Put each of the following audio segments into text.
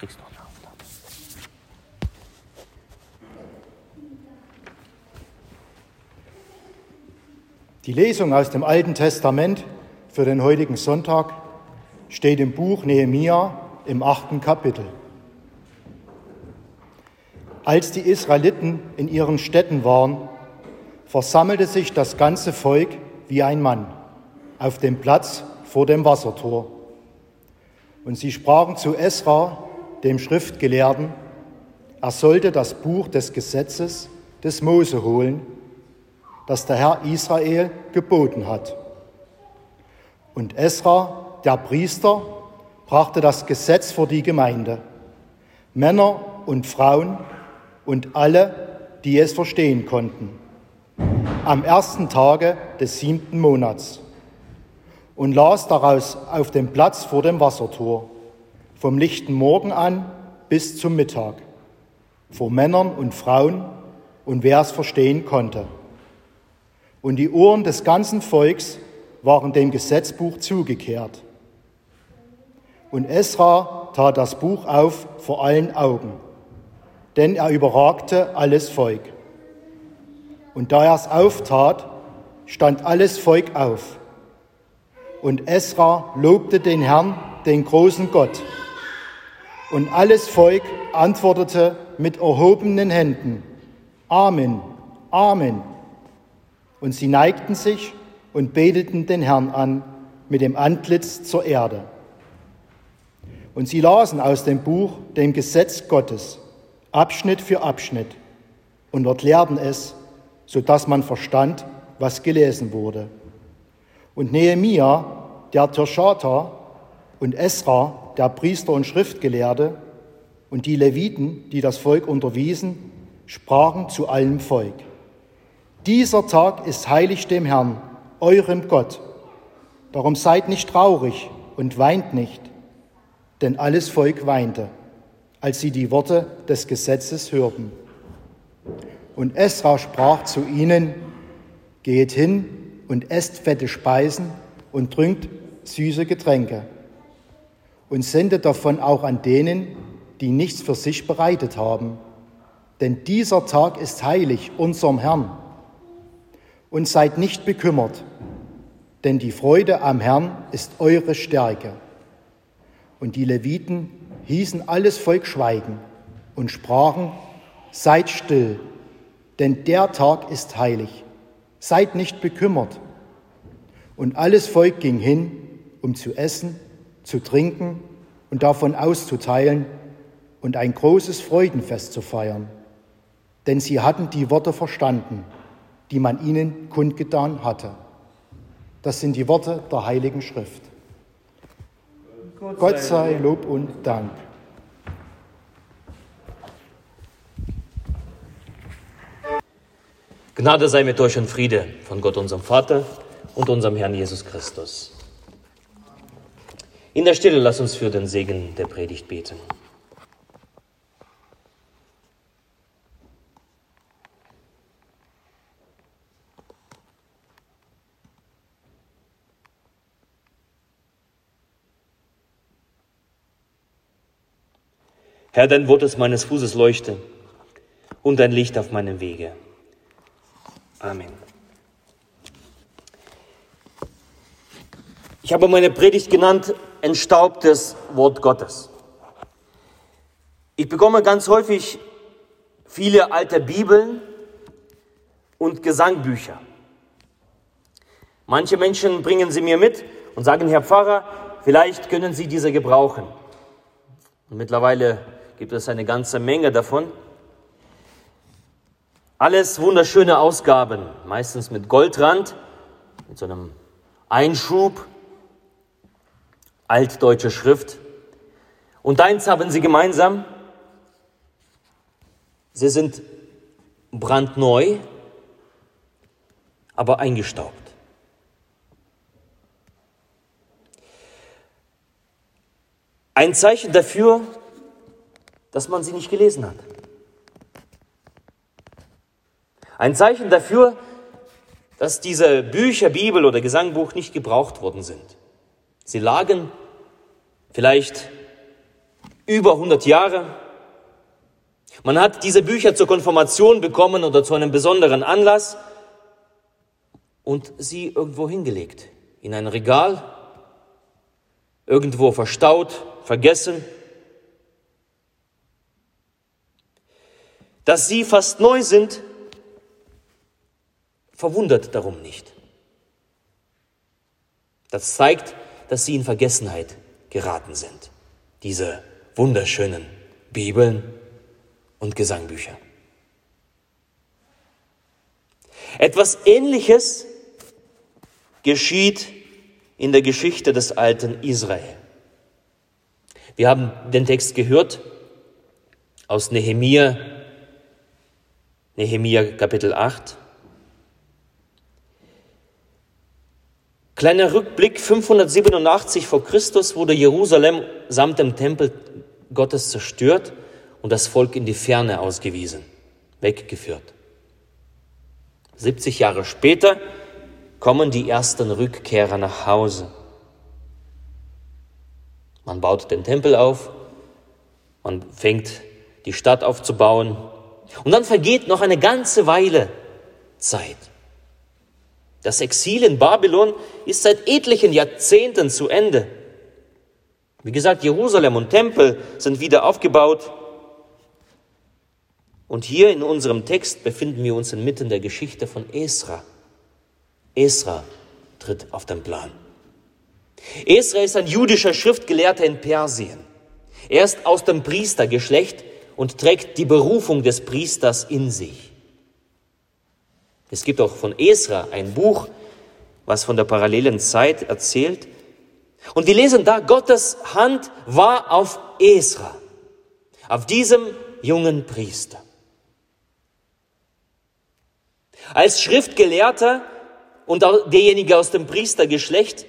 Kriegst noch einen Auftrag. Die Lesung aus dem Alten Testament für den heutigen Sonntag steht im Buch Nehemia im achten Kapitel. Als die Israeliten in ihren Städten waren, versammelte sich das ganze Volk wie ein Mann auf dem Platz vor dem Wassertor. Und sie sprachen zu Esra, dem Schriftgelehrten, er sollte das Buch des Gesetzes des Mose holen, das der Herr Israel geboten hat. Und Esra, der Priester, brachte das Gesetz vor die Gemeinde. Männer und Frauen und alle, die es verstehen konnten. Am ersten Tage des siebten Monats. Und las daraus auf dem Platz vor dem Wassertor, vom lichten Morgen an bis zum Mittag, vor Männern und Frauen und wer es verstehen konnte. Und die Ohren des ganzen Volks waren dem Gesetzbuch zugekehrt. Und Esra tat das Buch auf vor allen Augen, denn er überragte alles Volk. Und da er es auftat, stand alles Volk auf. Und Esra lobte den Herrn, den großen Gott. Und alles Volk antwortete mit erhobenen Händen, Amen, Amen. Und sie neigten sich und beteten den Herrn an mit dem Antlitz zur Erde. Und sie lasen aus dem Buch, dem Gesetz Gottes, Abschnitt für Abschnitt, und erklärten es, sodass man verstand, was gelesen wurde. Und Nehemia, der Tirschata, und Esra, der Priester und Schriftgelehrte, und die Leviten, die das Volk unterwiesen, sprachen zu allem Volk. Dieser Tag ist heilig dem Herrn, eurem Gott. Darum seid nicht traurig und weint nicht, denn alles Volk weinte, als sie die Worte des Gesetzes hörten. Und Esra sprach zu ihnen, geht hin und esst fette Speisen und trinkt süße Getränke und sendet davon auch an denen, die nichts für sich bereitet haben. Denn dieser Tag ist heilig unserem Herrn. Und seid nicht bekümmert, denn die Freude am Herrn ist eure Stärke. Und die Leviten hießen alles Volk schweigen und sprachen, seid still, denn der Tag ist heilig. Seid nicht bekümmert. Und alles Volk ging hin, um zu essen, zu trinken und davon auszuteilen und ein großes Freudenfest zu feiern. Denn sie hatten die Worte verstanden, die man ihnen kundgetan hatte. Das sind die Worte der Heiligen Schrift. Gott sei Lob und Dank. Gnade sei mit euch und Friede von Gott, unserem Vater und unserem Herrn Jesus Christus. In der Stille lass uns für den Segen der Predigt beten. Herr, dein Wort ist meines Fußes Leuchte und dein Licht auf meinem Wege. Amen. Ich habe meine Predigt genannt, entstaubtes Wort Gottes. Ich bekomme ganz häufig viele alte Bibeln und Gesangbücher. Manche Menschen bringen sie mir mit und sagen, Herr Pfarrer, vielleicht können Sie diese gebrauchen. Und mittlerweile gibt es eine ganze Menge davon. Alles wunderschöne Ausgaben, meistens mit Goldrand, mit so einem Einschub, altdeutsche Schrift. Und eins haben sie gemeinsam, sie sind brandneu, aber eingestaubt. Ein Zeichen dafür, dass man sie nicht gelesen hat. Ein Zeichen dafür, dass diese Bücher, Bibel oder Gesangbuch nicht gebraucht worden sind. Sie lagen vielleicht über 100 Jahre. Man hat diese Bücher zur Konfirmation bekommen oder zu einem besonderen Anlass und sie irgendwo hingelegt. In ein Regal, irgendwo verstaut, vergessen. Dass sie fast neu sind, verwundert darum nicht. Das zeigt, dass sie in Vergessenheit geraten sind, diese wunderschönen Bibeln und Gesangbücher. Etwas Ähnliches geschieht in der Geschichte des alten Israel. Wir haben den Text gehört aus Nehemia, Nehemia Kapitel 8. Kleiner Rückblick, 587 vor Christus wurde Jerusalem samt dem Tempel Gottes zerstört und das Volk in die Ferne ausgewiesen, weggeführt. 70 Jahre später kommen die ersten Rückkehrer nach Hause. Man baut den Tempel auf, man fängt die Stadt aufzubauen und dann vergeht noch eine ganze Weile Zeit. Das Exil in Babylon ist seit etlichen Jahrzehnten zu Ende. Wie gesagt, Jerusalem und Tempel sind wieder aufgebaut. Und hier in unserem Text befinden wir uns inmitten der Geschichte von Esra. Esra tritt auf den Plan. Esra ist ein jüdischer Schriftgelehrter in Persien. Er ist aus dem Priestergeschlecht und trägt die Berufung des Priesters in sich. Es gibt auch von Esra ein Buch, was von der parallelen Zeit erzählt. Und wir lesen da, Gottes Hand war auf Esra, auf diesem jungen Priester. Als Schriftgelehrter und derjenige aus dem Priestergeschlecht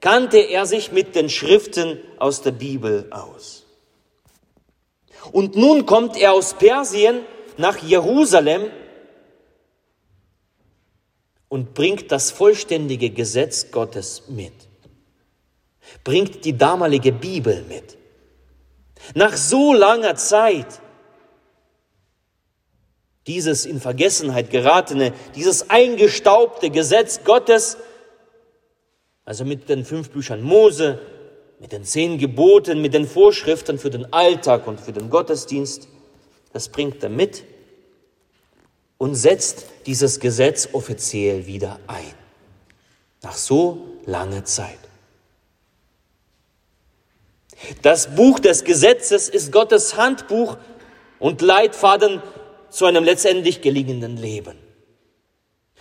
kannte er sich mit den Schriften aus der Bibel aus. Und nun kommt er aus Persien nach Jerusalem und bringt das vollständige Gesetz Gottes mit. Bringt die damalige Bibel mit. Nach so langer Zeit dieses in Vergessenheit geratene, dieses eingestaubte Gesetz Gottes, also mit den fünf Büchern Mose, mit den zehn Geboten, mit den Vorschriften für den Alltag und für den Gottesdienst, das bringt er mit und setzt dieses Gesetz offiziell wieder ein. Nach so langer Zeit. Das Buch des Gesetzes ist Gottes Handbuch und Leitfaden zu einem letztendlich gelingenden Leben.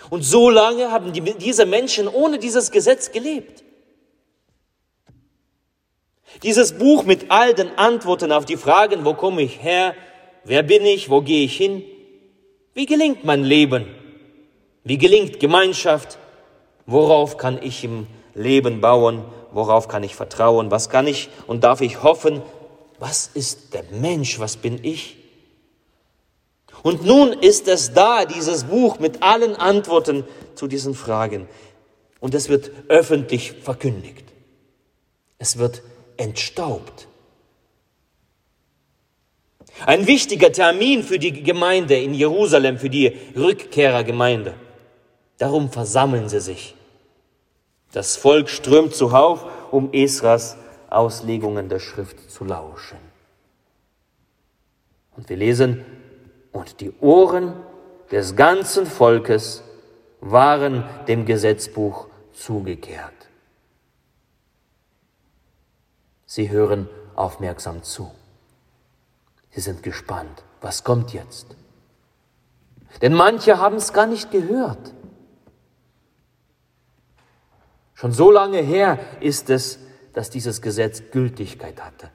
Und so lange haben die, diese Menschen ohne dieses Gesetz gelebt. Dieses Buch mit all den Antworten auf die Fragen, wo komme ich her, wer bin ich, wo gehe ich hin, wie gelingt mein Leben, wie gelingt Gemeinschaft, worauf kann ich im Leben bauen, worauf kann ich vertrauen, was kann ich und darf ich hoffen, was ist der Mensch, was bin ich? Und nun ist es da, dieses Buch mit allen Antworten zu diesen Fragen. Und es wird öffentlich verkündigt. Es wird entstaubt. Ein wichtiger Termin für die Gemeinde in Jerusalem, für die Rückkehrergemeinde. Darum versammeln sie sich. Das Volk strömt zuhauf, um Esras Auslegungen der Schrift zu lauschen. Und wir lesen, und die Ohren des ganzen Volkes waren dem Gesetzbuch zugekehrt. Sie hören aufmerksam zu. Sie sind gespannt. Was kommt jetzt? Denn manche haben es gar nicht gehört. Schon so lange her ist es, dass dieses Gesetz Gültigkeit hatte.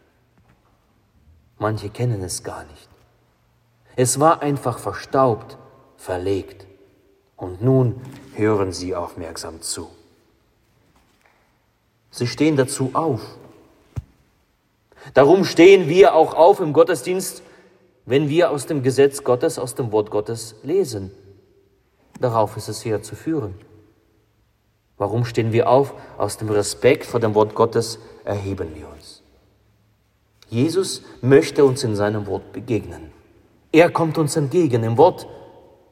Manche kennen es gar nicht. Es war einfach verstaubt, verlegt. Und nun hören Sie aufmerksam zu. Sie stehen dazu auf. Darum stehen wir auch auf im Gottesdienst, wenn wir aus dem Gesetz Gottes, aus dem Wort Gottes lesen. Darauf ist es hier zu führen. Warum stehen wir auf? Aus dem Respekt vor dem Wort Gottes erheben wir uns. Jesus möchte uns in seinem Wort begegnen. Er kommt uns entgegen im Wort,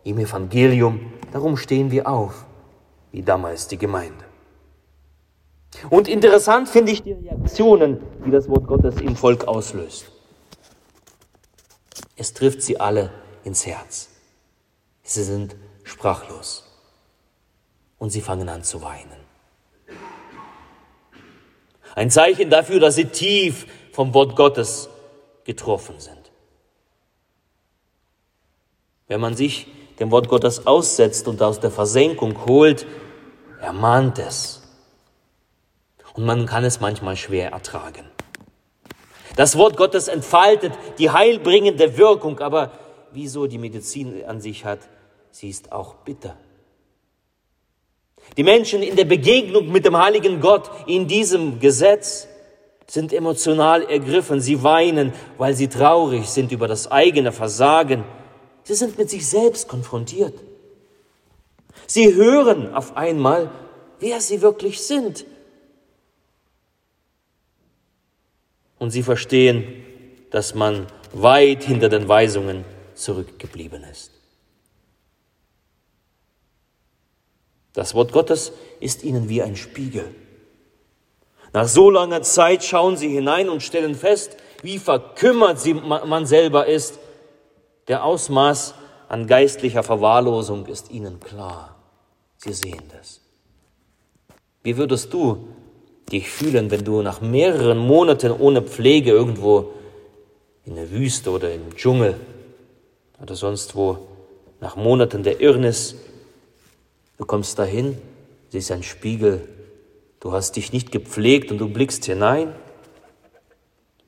im Evangelium. Darum stehen wir auf, wie damals die Gemeinde. Und interessant finde ich die Reaktionen, die das Wort Gottes im Volk auslöst. Es trifft sie alle ins Herz. Sie sind sprachlos und sie fangen an zu weinen. Ein Zeichen dafür, dass sie tief vom Wort Gottes getroffen sind. Wenn man sich dem Wort Gottes aussetzt und aus der Versenkung holt, ermahnt es. Und man kann es manchmal schwer ertragen. Das Wort Gottes entfaltet die heilbringende Wirkung, aber wieso die Medizin an sich hat, sie ist auch bitter. Die Menschen in der Begegnung mit dem heiligen Gott in diesem Gesetz sind emotional ergriffen. Sie weinen, weil sie traurig sind über das eigene Versagen. Sie sind mit sich selbst konfrontiert. Sie hören auf einmal, wer sie wirklich sind. Und sie verstehen, dass man weit hinter den Weisungen zurückgeblieben ist. Das Wort Gottes ist ihnen wie ein Spiegel. Nach so langer Zeit schauen sie hinein und stellen fest, wie verkümmert sie, man selber ist. Der Ausmaß an geistlicher Verwahrlosung ist ihnen klar. Sie sehen das. Wie würdest du dich fühlen, wenn du nach mehreren Monaten ohne Pflege irgendwo in der Wüste oder im Dschungel oder sonst wo nach Monaten der Irrnis Du kommst dahin, siehst ein Spiegel, du hast dich nicht gepflegt und du blickst hinein.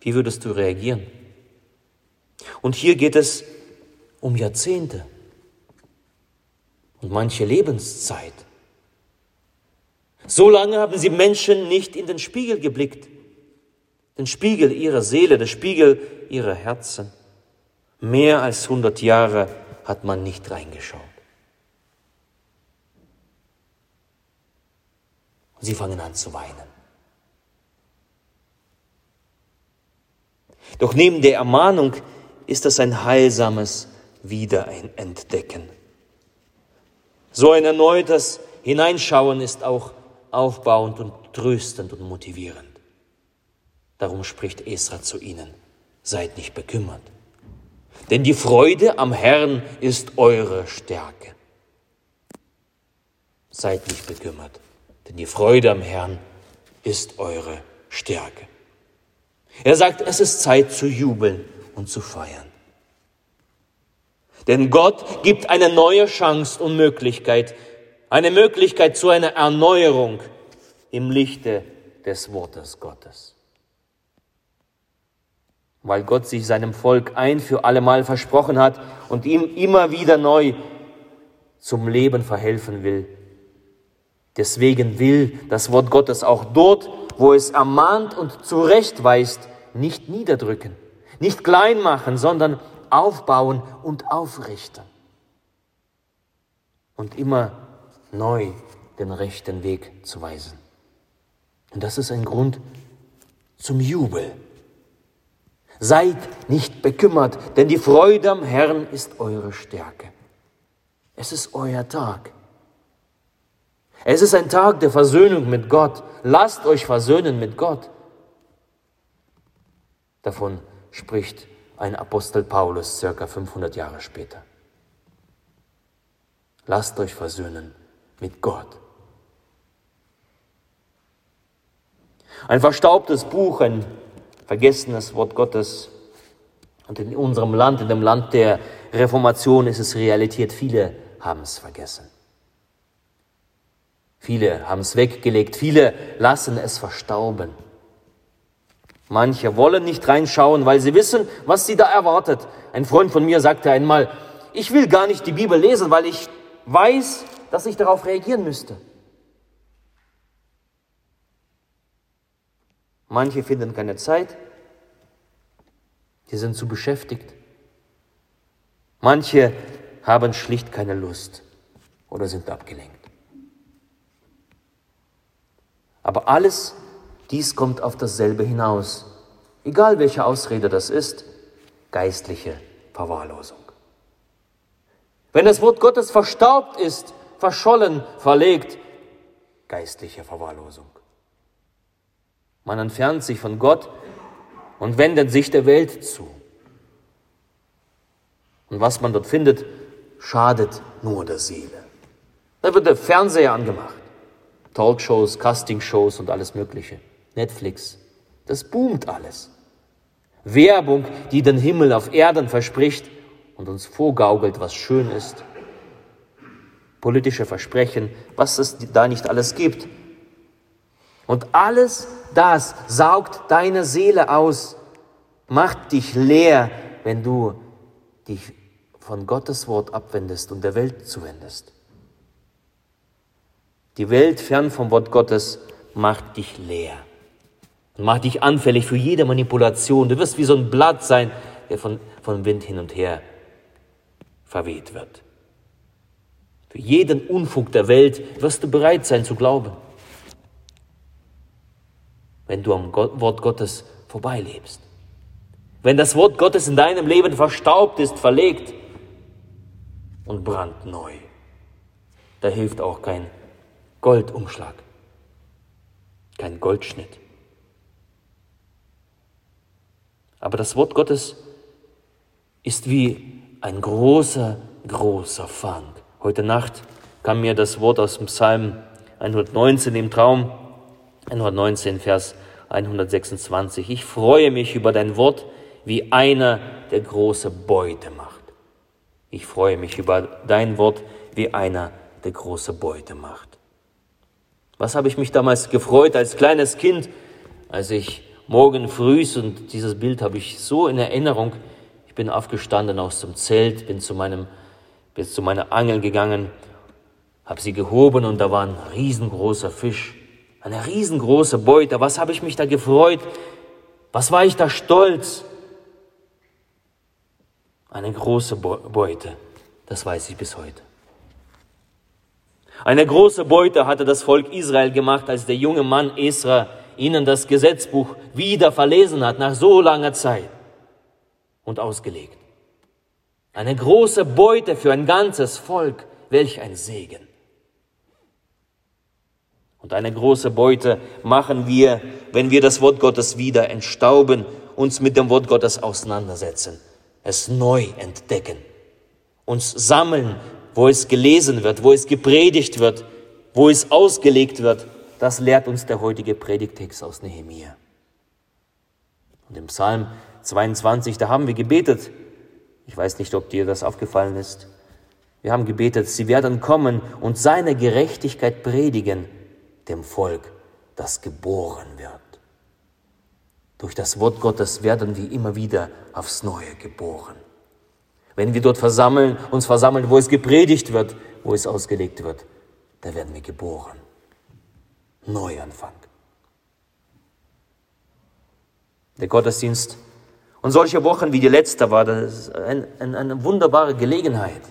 Wie würdest du reagieren? Und hier geht es um Jahrzehnte und manche Lebenszeit. So lange haben sie Menschen nicht in den Spiegel geblickt, den Spiegel ihrer Seele, den Spiegel ihrer Herzen. Mehr als hundert Jahre hat man nicht reingeschaut. Sie fangen an zu weinen. Doch neben der Ermahnung ist das ein heilsames Wiederentdecken. So ein erneutes Hineinschauen ist auch aufbauend und tröstend und motivierend. Darum spricht Esra zu ihnen, seid nicht bekümmert. Denn die Freude am Herrn ist eure Stärke. Seid nicht bekümmert denn die Freude am Herrn ist eure Stärke. Er sagt, es ist Zeit zu jubeln und zu feiern. Denn Gott gibt eine neue Chance und Möglichkeit, eine Möglichkeit zu einer Erneuerung im Lichte des Wortes Gottes. Weil Gott sich seinem Volk ein für allemal versprochen hat und ihm immer wieder neu zum Leben verhelfen will, Deswegen will das Wort Gottes auch dort, wo es ermahnt und zurechtweist, nicht niederdrücken, nicht klein machen, sondern aufbauen und aufrichten. Und immer neu den rechten Weg zu weisen. Und das ist ein Grund zum Jubel. Seid nicht bekümmert, denn die Freude am Herrn ist eure Stärke. Es ist euer Tag. Es ist ein Tag der Versöhnung mit Gott. Lasst euch versöhnen mit Gott. Davon spricht ein Apostel Paulus circa 500 Jahre später. Lasst euch versöhnen mit Gott. Ein verstaubtes Buch, ein vergessenes Wort Gottes. Und in unserem Land, in dem Land der Reformation ist es Realität. Viele haben es vergessen. Viele haben es weggelegt, viele lassen es verstauben. Manche wollen nicht reinschauen, weil sie wissen, was sie da erwartet. Ein Freund von mir sagte einmal, ich will gar nicht die Bibel lesen, weil ich weiß, dass ich darauf reagieren müsste. Manche finden keine Zeit, die sind zu beschäftigt. Manche haben schlicht keine Lust oder sind abgelenkt. Aber alles dies kommt auf dasselbe hinaus. egal welche Ausrede das ist, geistliche Verwahrlosung. Wenn das Wort Gottes verstaubt ist, verschollen, verlegt, geistliche Verwahrlosung. Man entfernt sich von Gott und wendet sich der Welt zu. Und was man dort findet, schadet nur der Seele. Da wird der Fernseher angemacht. Talkshows, Castingshows und alles Mögliche. Netflix. Das boomt alles. Werbung, die den Himmel auf Erden verspricht und uns vorgaukelt, was schön ist. Politische Versprechen, was es da nicht alles gibt. Und alles das saugt deine Seele aus, macht dich leer, wenn du dich von Gottes Wort abwendest und der Welt zuwendest. Die Welt fern vom Wort Gottes macht dich leer und macht dich anfällig für jede Manipulation. Du wirst wie so ein Blatt sein, der von, vom Wind hin und her verweht wird. Für jeden Unfug der Welt wirst du bereit sein zu glauben, wenn du am Wort Gottes vorbeilebst. Wenn das Wort Gottes in deinem Leben verstaubt ist, verlegt und brandneu, da hilft auch kein Goldumschlag, kein Goldschnitt. Aber das Wort Gottes ist wie ein großer, großer Fang. Heute Nacht kam mir das Wort aus dem Psalm 119 im Traum, 119 Vers 126. Ich freue mich über dein Wort, wie einer, der große Beute macht. Ich freue mich über dein Wort, wie einer, der große Beute macht. Was habe ich mich damals gefreut als kleines Kind, als ich morgen früh, und dieses Bild habe ich so in Erinnerung, bin aufgestanden aus dem Zelt, bin zu meinem, bin zu meiner Angel gegangen, habe sie gehoben und da war ein riesengroßer Fisch, eine riesengroße Beute. Was habe ich mich da gefreut? Was war ich da stolz? Eine große Beute, das weiß ich bis heute. Eine große Beute hatte das Volk Israel gemacht, als der junge Mann Esra ihnen das Gesetzbuch wieder verlesen hat, nach so langer Zeit und ausgelegt. Eine große Beute für ein ganzes Volk, welch ein Segen. Und eine große Beute machen wir, wenn wir das Wort Gottes wieder entstauben, uns mit dem Wort Gottes auseinandersetzen, es neu entdecken, uns sammeln wo es gelesen wird, wo es gepredigt wird, wo es ausgelegt wird. Das lehrt uns der heutige Predigtext aus Nehemiah. Und im Psalm 22, da haben wir gebetet. Ich weiß nicht, ob dir das aufgefallen ist. Wir haben gebetet, sie werden kommen und seine Gerechtigkeit predigen dem Volk, das geboren wird. Durch das Wort Gottes werden wir immer wieder aufs Neue geboren. Wenn wir dort versammeln, uns versammeln, wo es gepredigt wird, wo es ausgelegt wird, da werden wir geboren. Neuanfang. Der Gottesdienst und solche Wochen wie die letzte war das ein, ein, eine wunderbare Gelegenheit.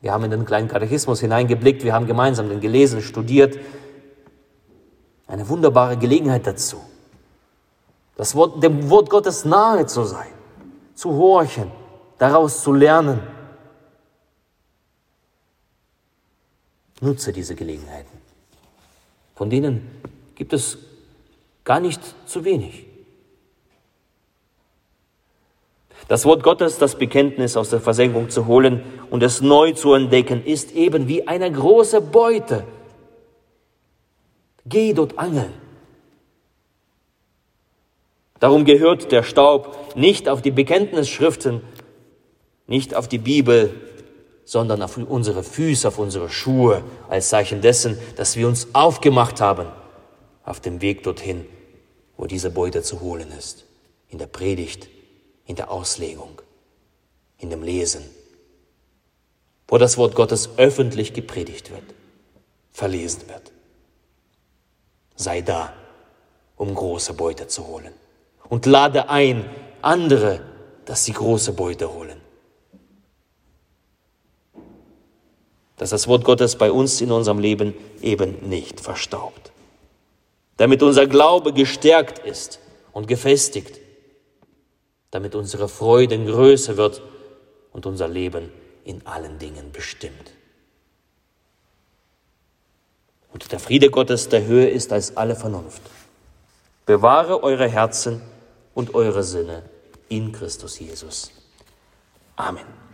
Wir haben in den kleinen Katechismus hineingeblickt, wir haben gemeinsam den gelesen, studiert. Eine wunderbare Gelegenheit dazu, das Wort, dem Wort Gottes nahe zu sein, zu horchen, daraus zu lernen. Nutze diese Gelegenheiten. Von denen gibt es gar nicht zu wenig. Das Wort Gottes, das Bekenntnis aus der Versenkung zu holen und es neu zu entdecken, ist eben wie eine große Beute. Geh dort angeln. Darum gehört der Staub nicht auf die Bekenntnisschriften, nicht auf die Bibel, sondern auf unsere Füße, auf unsere Schuhe, als Zeichen dessen, dass wir uns aufgemacht haben auf dem Weg dorthin, wo diese Beute zu holen ist. In der Predigt, in der Auslegung, in dem Lesen, wo das Wort Gottes öffentlich gepredigt wird, verlesen wird. Sei da, um große Beute zu holen. Und lade ein andere, dass sie große Beute holen. dass das Wort Gottes bei uns in unserem Leben eben nicht verstaubt. Damit unser Glaube gestärkt ist und gefestigt damit unsere Freude größer wird und unser Leben in allen Dingen bestimmt. Und der Friede Gottes, der höher ist als alle Vernunft, bewahre eure Herzen und eure Sinne in Christus Jesus. Amen.